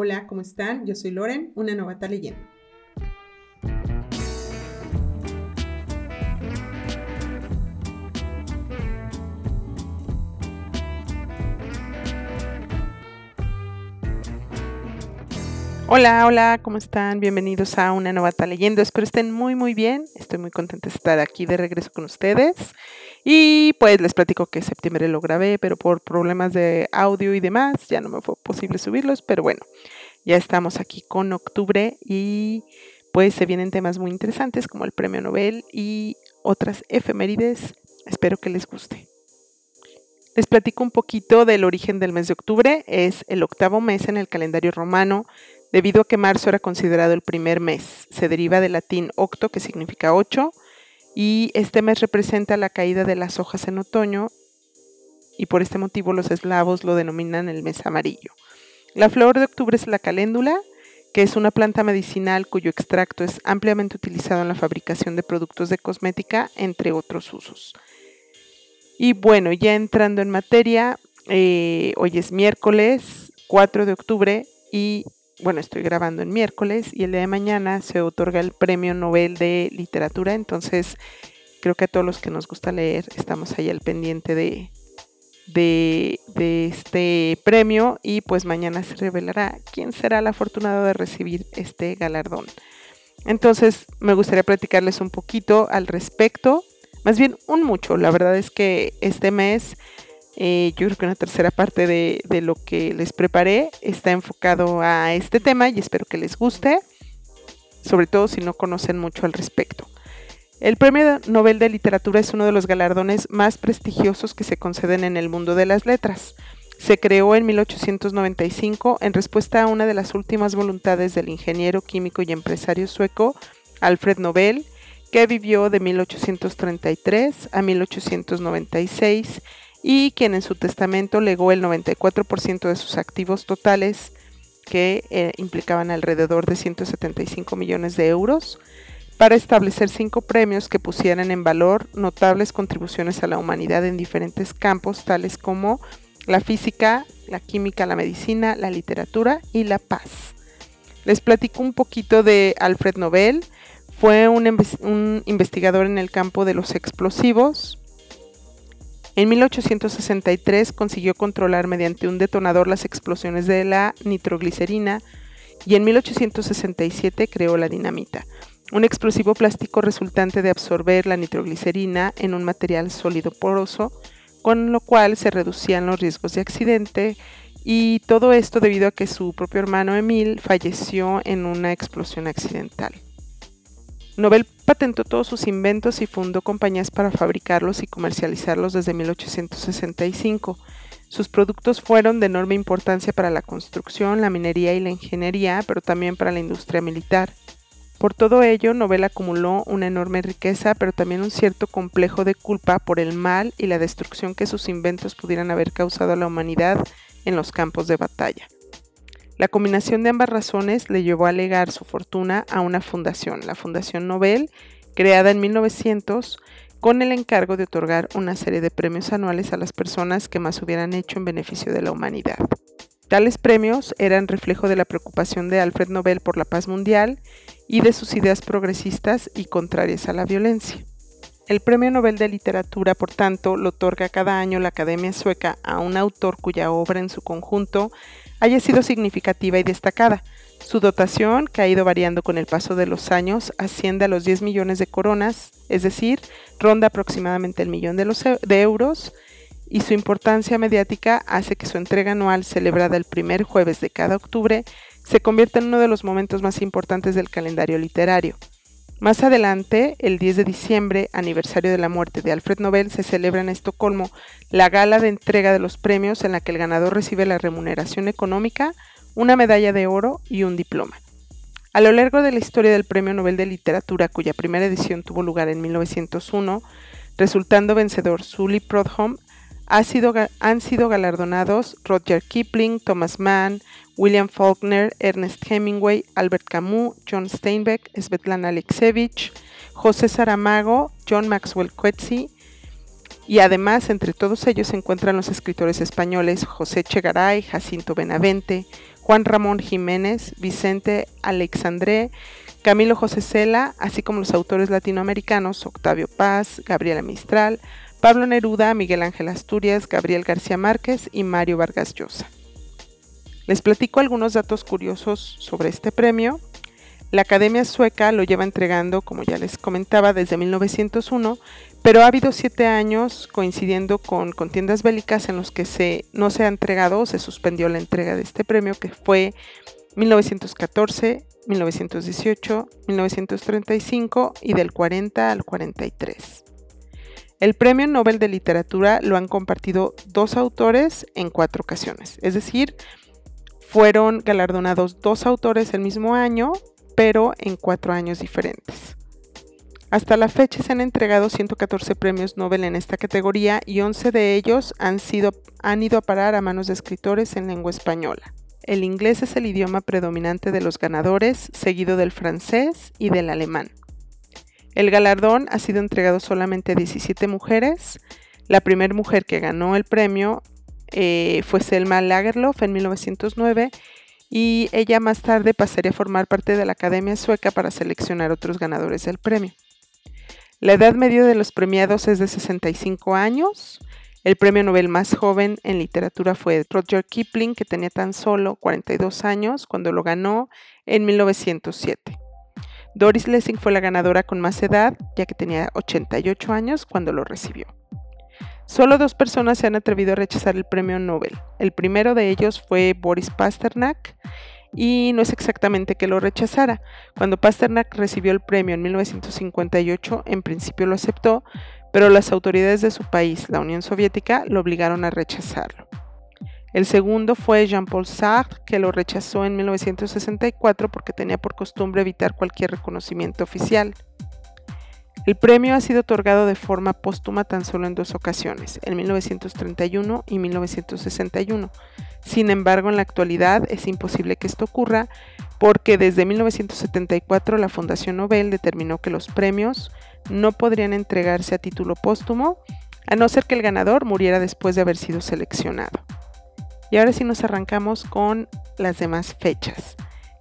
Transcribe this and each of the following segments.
Hola, ¿cómo están? Yo soy Loren, una novata leyendo. Hola, hola, ¿cómo están? Bienvenidos a una novata leyendo. Espero estén muy, muy bien. Estoy muy contenta de estar aquí de regreso con ustedes. Y pues les platico que septiembre lo grabé, pero por problemas de audio y demás ya no me fue posible subirlos. Pero bueno, ya estamos aquí con octubre y pues se vienen temas muy interesantes como el premio Nobel y otras efemérides. Espero que les guste. Les platico un poquito del origen del mes de octubre. Es el octavo mes en el calendario romano debido a que marzo era considerado el primer mes. Se deriva del latín octo, que significa ocho, y este mes representa la caída de las hojas en otoño, y por este motivo los eslavos lo denominan el mes amarillo. La flor de octubre es la caléndula, que es una planta medicinal cuyo extracto es ampliamente utilizado en la fabricación de productos de cosmética, entre otros usos. Y bueno, ya entrando en materia, eh, hoy es miércoles 4 de octubre y bueno, estoy grabando en miércoles y el día de mañana se otorga el Premio Nobel de Literatura, entonces creo que a todos los que nos gusta leer estamos ahí al pendiente de, de, este premio y pues mañana se revelará quién será el afortunado de recibir este galardón. Entonces me gustaría platicarles un poquito al respecto, más bien un mucho, la verdad es que este mes eh, yo creo que una tercera parte de, de, lo que les preparé está enfocado a este tema y espero que les guste, sobre todo si no conocen mucho al respecto. El Premio Nobel de Literatura es uno de los galardones más prestigiosos que se conceden en el mundo de las letras. Se creó en 1895 en respuesta a una de las últimas voluntades del ingeniero químico y empresario sueco Alfred Nobel, que vivió de 1833 a 1896 y quien en su testamento legó el 94% de sus activos totales, que eh, implicaban alrededor de 175 millones de euros, para establecer cinco premios que pusieran en valor notables contribuciones a la humanidad en diferentes campos, tales como la física, la química, la medicina, la literatura y la paz. Les platico un poquito de Alfred Nobel. Fue un investigador en el campo de los explosivos, en 1863 consiguió controlar mediante un detonador las explosiones de la nitroglicerina y en 1867 creó la dinamita, un explosivo plástico resultante de absorber la nitroglicerina en un material sólido poroso, con lo cual se reducían los riesgos de accidente y todo esto debido a que su propio hermano Emil falleció en una explosión accidental. Nobel patentó todos sus inventos y fundó compañías para fabricarlos y comercializarlos desde 1865. Sus productos fueron de enorme importancia para la construcción, la minería y la ingeniería, pero también para la industria militar. Por todo ello, Nobel acumuló una enorme riqueza, pero también un cierto complejo de culpa por el mal y la destrucción que sus inventos pudieran haber causado a la humanidad en los campos de batalla. La combinación de ambas razones le llevó a legar su fortuna a una fundación, la Fundación Nobel, creada en 1900 con el encargo de otorgar una serie de premios anuales a las personas que más hubieran hecho en beneficio de la humanidad. Tales premios eran reflejo de la preocupación de Alfred Nobel por la paz mundial y de sus ideas progresistas y contrarias a la violencia. El Premio Nobel de Literatura, por tanto, lo otorga cada año la Academia Sueca a un autor cuya obra en su conjunto haya sido significativa y destacada. Su dotación, que ha ido variando con el paso de los años, asciende a los 10 millones de coronas, es decir, ronda aproximadamente el millón de, de euros, y su importancia mediática hace que su entrega anual, celebrada el primer jueves de cada octubre, se convierta en uno de los momentos más importantes del calendario literario. Más adelante, el 10 de diciembre, aniversario de la muerte de Alfred Nobel, se celebra en Estocolmo la gala de entrega de los premios en la que el ganador recibe la remuneración económica, una medalla de oro y un diploma. A lo largo de la historia del Premio Nobel de Literatura, cuya primera edición tuvo lugar en 1901, resultando vencedor Sully Han sido galardonados Roger Kipling, Thomas Mann, William Faulkner, Ernest Hemingway, Albert Camus, John Steinbeck, Svetlana Alexievich, José Saramago, John Maxwell Coetzee, y además entre todos ellos se encuentran los escritores españoles José Chegaray, Jacinto Benavente, Juan Ramón Jiménez, Vicente Alexandré, Camilo José Cela, así como los autores latinoamericanos Octavio Paz, Gabriela Mistral, Pablo Neruda, Miguel Ángel Asturias, Gabriel García Márquez y Mario Vargas Llosa. Les platico algunos datos curiosos sobre este premio. La Academia Sueca lo lleva entregando, como ya les comentaba, desde 1901, pero ha habido siete años coincidiendo con contiendas bélicas en los que no se ha entregado o se suspendió la entrega de este premio, que fue 1914, 1918, 1935 y del 40 al 43. El Premio Nobel de Literatura lo han compartido dos autores en cuatro ocasiones, es decir, fueron galardonados dos autores el mismo año, pero en cuatro años diferentes. Hasta la fecha se han entregado 114 premios Nobel en esta categoría y 11 de ellos han, sido, han ido a parar a manos de escritores en lengua española. El inglés es el idioma predominante de los ganadores, seguido del francés y del alemán. El galardón ha sido entregado solamente a 17 mujeres. La primera mujer que ganó el premio eh, fue Selma Lagerlof en 1909 y ella más tarde pasaría a formar parte de la Academia Sueca para seleccionar otros ganadores del premio. La edad media de los premiados es de 65 años. El premio Nobel más joven en literatura fue Roger Kipling, que tenía tan solo 42 años cuando lo ganó en 1907. Doris Lessing fue la ganadora con más edad, ya que tenía 88 años cuando lo recibió. Solo dos personas se han atrevido a rechazar el premio Nobel. El primero de ellos fue Boris Pasternak y no es exactamente que lo rechazara. Cuando Pasternak recibió el premio en 1958, en principio lo aceptó, pero las autoridades de su país, la Unión Soviética, lo obligaron a rechazarlo. El segundo fue Jean-Paul Sartre, que lo rechazó en 1964 porque tenía por costumbre evitar cualquier reconocimiento oficial. El premio ha sido otorgado de forma póstuma tan solo en dos ocasiones, en 1931 y 1961. Sin embargo, en la actualidad es imposible que esto ocurra porque desde 1974 la Fundación Nobel determinó que los premios no podrían entregarse a título póstumo a no ser que el ganador muriera después de haber sido seleccionado. Y ahora sí nos arrancamos con las demás fechas.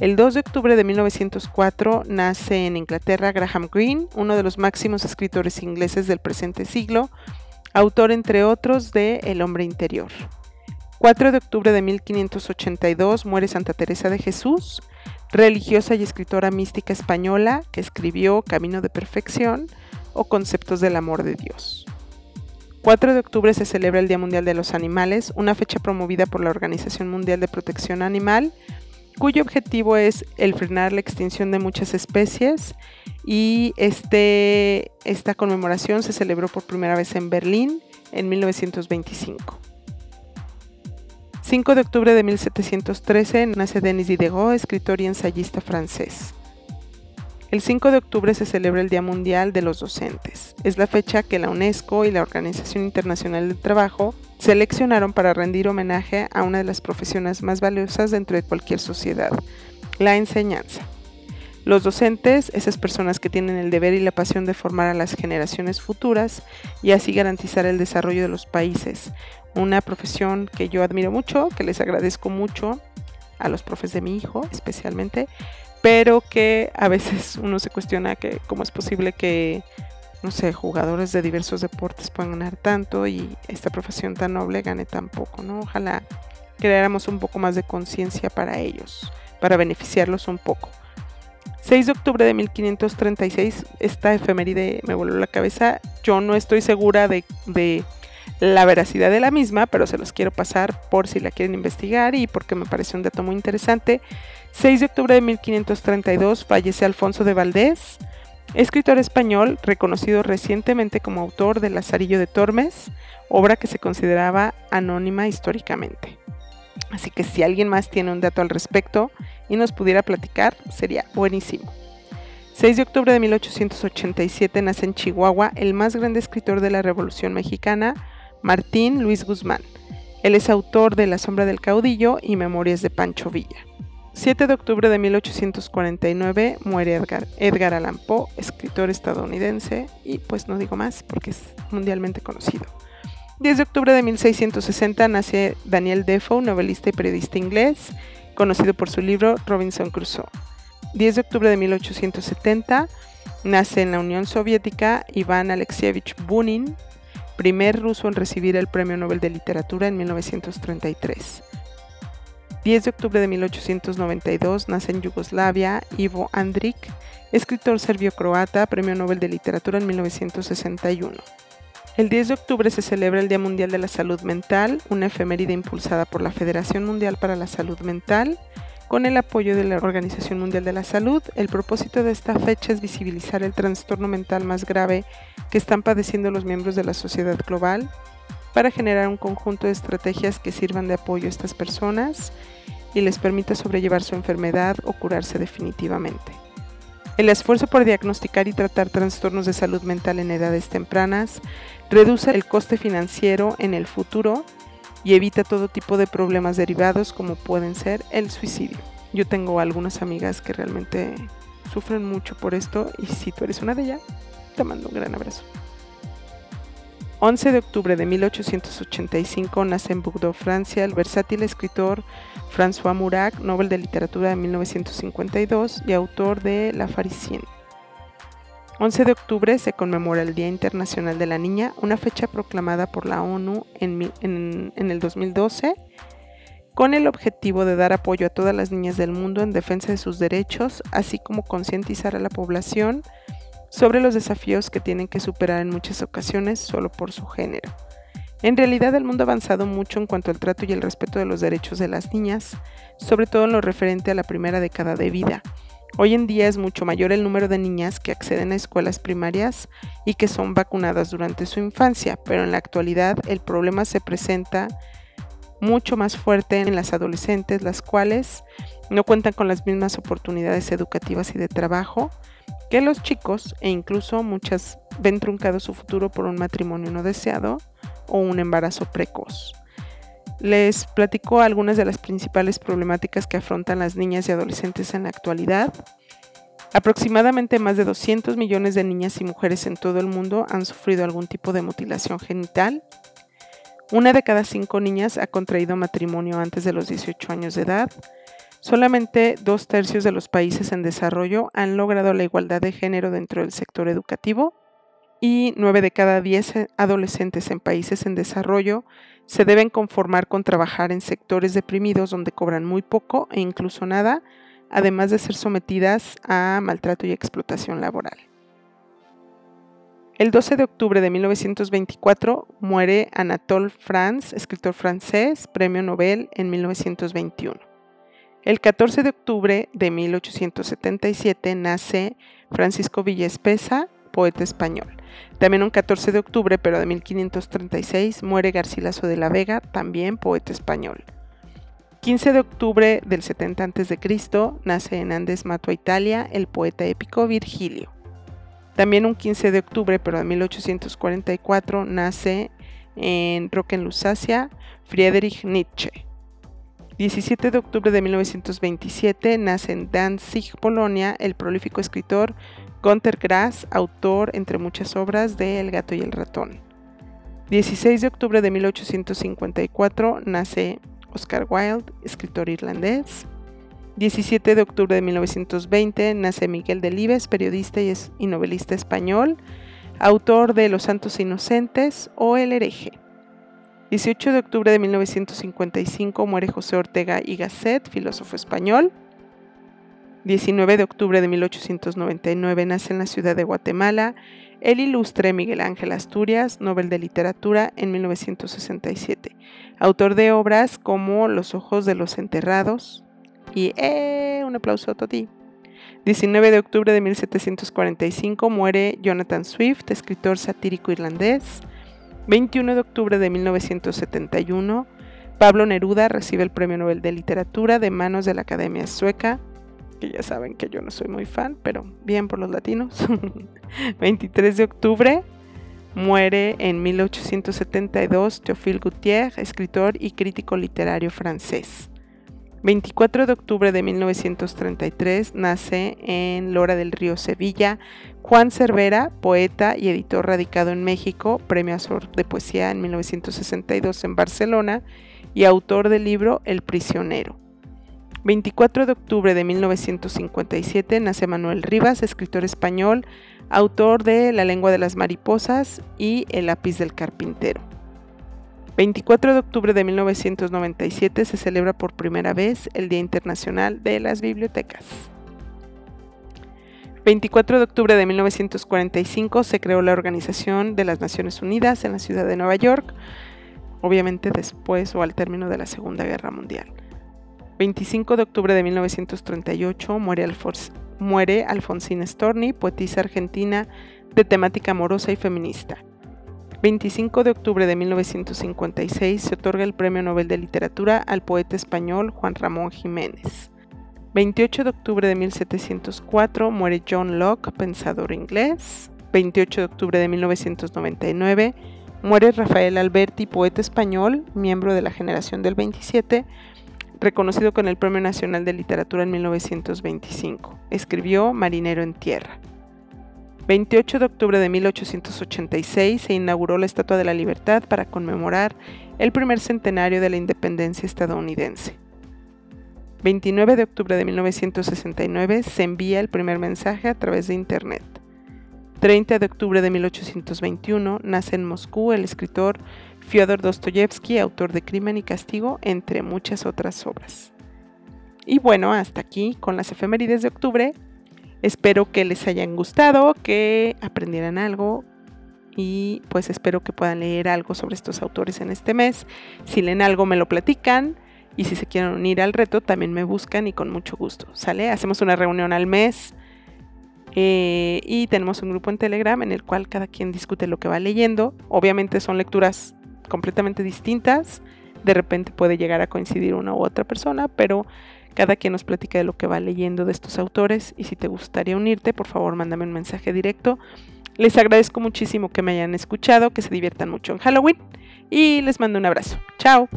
El 2 de octubre de 1904 nace en Inglaterra Graham Greene, uno de los máximos escritores ingleses del presente siglo, autor entre otros de El hombre interior. 4 de octubre de 1582 muere Santa Teresa de Jesús, religiosa y escritora mística española que escribió Camino de Perfección o Conceptos del Amor de Dios. 4 de octubre se celebra el Día Mundial de los Animales, una fecha promovida por la Organización Mundial de Protección Animal, cuyo objetivo es el frenar la extinción de muchas especies y este, esta conmemoración se celebró por primera vez en Berlín en 1925. 5 de octubre de 1713 nace Denis Diderot, escritor y ensayista francés. El 5 de octubre se celebra el Día Mundial de los Docentes. Es la fecha que la UNESCO y la Organización Internacional del Trabajo seleccionaron para rendir homenaje a una de las profesiones más valiosas dentro de cualquier sociedad, la enseñanza. Los docentes, esas personas que tienen el deber y la pasión de formar a las generaciones futuras y así garantizar el desarrollo de los países. Una profesión que yo admiro mucho, que les agradezco mucho a los profes de mi hijo especialmente, pero que a veces uno se cuestiona que cómo es posible que, no sé, jugadores de diversos deportes puedan ganar tanto y esta profesión tan noble gane tan poco, ¿no? Ojalá creáramos un poco más de conciencia para ellos, para beneficiarlos un poco. 6 de octubre de 1536, esta efeméride me voló la cabeza. Yo no estoy segura de, de, la veracidad de la misma, pero se los quiero pasar por si la quieren investigar y porque me parece un dato muy interesante. 6 de octubre de 1532 fallece Alfonso de Valdés, escritor español reconocido recientemente como autor de Lazarillo de Tormes, obra que se consideraba anónima históricamente. Así que si alguien más tiene un dato al respecto y nos pudiera platicar, sería buenísimo. 6 de octubre de 1887 nace en Chihuahua el más grande escritor de la Revolución Mexicana, Martín Luis Guzmán. Él es autor de La sombra del caudillo y Memorias de Pancho Villa. 7 de octubre de 1849 muere Edgar, Edgar Allan Poe, escritor estadounidense, y pues no digo más porque es mundialmente conocido. 10 de octubre de 1660 nace Daniel Defoe, novelista y periodista inglés. conocido por su libro Robinson Crusoe. 10 de octubre de 1870 nace en la Unión Soviética Iván Alexievich Bunin, primer ruso en recibir el Premio Nobel de Literatura en 1933. 10 de octubre de 1892 nace en Yugoslavia Ivo Andrić, escritor serbio-croata, Premio Nobel de Literatura en 1961. El 10 de octubre se celebra el Día Mundial de la Salud Mental, una efeméride impulsada por la Federación Mundial para la Salud Mental. Con el apoyo de la Organización Mundial de la Salud, el propósito de esta fecha es visibilizar el trastorno mental más grave que están padeciendo los miembros de la sociedad global para generar un conjunto de estrategias que sirvan de apoyo a estas personas y les permita sobrellevar su enfermedad o curarse definitivamente. El esfuerzo por diagnosticar y tratar trastornos de salud mental en edades tempranas reduce el coste financiero en el futuro y evita todo tipo de problemas derivados como pueden ser el suicidio. Yo tengo algunas amigas que realmente sufren mucho por esto y si tú eres una de ellas, te mando un gran abrazo. 11 de octubre de 1885 nace en Bordeaux, Francia, el versátil escritor François Murat, Nobel de Literatura de 1952 y autor de La Farisienne. 11 de octubre se conmemora el Día Internacional de la Niña, una fecha proclamada por la ONU en, en el 2012 con el objetivo de dar apoyo a todas las niñas del mundo en defensa de sus derechos, así como concientizar a la población sobre los desafíos que tienen que superar en muchas ocasiones solo por su género. En realidad el mundo ha avanzado mucho en cuanto al trato y el respeto de los derechos de las niñas, sobre todo en lo referente a la primera década de vida. Hoy en día es mucho mayor el número de niñas que acceden a escuelas primarias y que son vacunadas durante su infancia, pero en la actualidad el problema se presenta mucho más fuerte en las adolescentes, las cuales no cuentan con las mismas oportunidades educativas y de trabajo que los chicos e incluso muchas ven truncado su futuro por un matrimonio no deseado o un embarazo precoz. Les platico algunas de las principales problemáticas que afrontan las niñas y adolescentes en la actualidad. Aproximadamente más de 200 millones de niñas y mujeres en todo el mundo han sufrido algún tipo de mutilación genital. Una de cada cinco niñas ha contraído matrimonio antes de los 18 años de edad Solamente dos tercios de los países en desarrollo han logrado la igualdad de género dentro del sector educativo y nueve de cada diez adolescentes en países en desarrollo se deben conformar con trabajar en sectores deprimidos donde cobran muy poco e incluso nada, además de ser sometidas a maltrato y explotación laboral. El 12 de octubre de 1924 muere Anatole France, escritor francés, premio Nobel en 1921. El 14 de octubre de 1877 nace Francisco Villespesa, poeta español. También un 14 de octubre, pero de 1536, muere Garcilaso de la Vega, también poeta español. 15 de octubre del 70 a.C. nace en Andes Mato, Italia, el poeta épico Virgilio. También un 15 de octubre, pero de 1844, nace en Roque Friedrich Nietzsche. 17 de octubre de 1927 nace en Danzig, Polonia, el prolífico escritor Gunther Grass, autor, entre muchas obras, de El gato y el ratón. 16 de octubre de 1854 nace Oscar Wilde, escritor irlandés. 17 de octubre de 1920 nace Miguel Delibes, periodista y novelista español, autor de Los Santos Inocentes o El hereje. 18 de octubre de 1955 muere José Ortega y Gasset, filósofo español. 19 de octubre de 1899 nace en la ciudad de Guatemala el ilustre Miguel Ángel Asturias, Nobel de Literatura en 1967, autor de obras como Los ojos de los enterrados y ¡eh! un aplauso a ti. 19 de octubre de 1745 muere Jonathan Swift, escritor satírico irlandés. 21 de octubre de 1971, Pablo Neruda recibe el Premio Nobel de Literatura de manos de la Academia Sueca, que ya saben que yo no soy muy fan, pero bien por los latinos. 23 de octubre muere en 1872 Théophile Gautier, escritor y crítico literario francés. 24 de octubre de 1933 nace en Lora del Río, Sevilla, Juan Cervera, poeta y editor radicado en México, premio Azor de poesía en 1962 en Barcelona y autor del libro El prisionero. 24 de octubre de 1957 nace Manuel Rivas, escritor español, autor de La lengua de las mariposas y El lápiz del carpintero. 24 de octubre de 1997 se celebra por primera vez el Día Internacional de las Bibliotecas. 24 de octubre de 1945 se creó la Organización de las Naciones Unidas en la ciudad de Nueva York, obviamente después o al término de la Segunda Guerra Mundial. 25 de octubre de 1938 muere, Alfonsina Storni, poetisa argentina de temática amorosa y feminista. 25 de octubre de 1956 se otorga el Premio Nobel de Literatura al poeta español Juan Ramón Jiménez. 28 de octubre de 1704 muere John Locke, pensador inglés. 28 de octubre de 1999 muere Rafael Alberti, poeta español, miembro de la generación del 27, reconocido con el Premio Nacional de Literatura en 1925. Escribió Marinero en Tierra. 28 de octubre de 1886 se inauguró la Estatua de la Libertad para conmemorar el primer centenario de la independencia estadounidense. 29 de octubre de 1969 se envía el primer mensaje a través de Internet. 30 de octubre de 1821 nace en Moscú el escritor Fyodor Dostoyevsky, autor de Crimen y Castigo, entre muchas otras obras. Y bueno, hasta aquí con las efemérides de octubre. Espero que les hayan gustado, que aprendieran algo y pues espero que puedan leer algo sobre estos autores en este mes. Si leen algo me lo platican. Y si se quieren unir al reto, también me buscan y con mucho gusto. ¿Sale? Hacemos una reunión al mes. Eh, y tenemos un grupo en Telegram en el cual cada quien discute lo que va leyendo. Obviamente son lecturas completamente distintas. De repente puede llegar a coincidir una u otra persona, pero cada quien nos platica de lo que va leyendo de estos autores. Y si te gustaría unirte, por favor, mándame un mensaje directo. Les agradezco muchísimo que me hayan escuchado, que se diviertan mucho en Halloween y les mando un abrazo. Chao.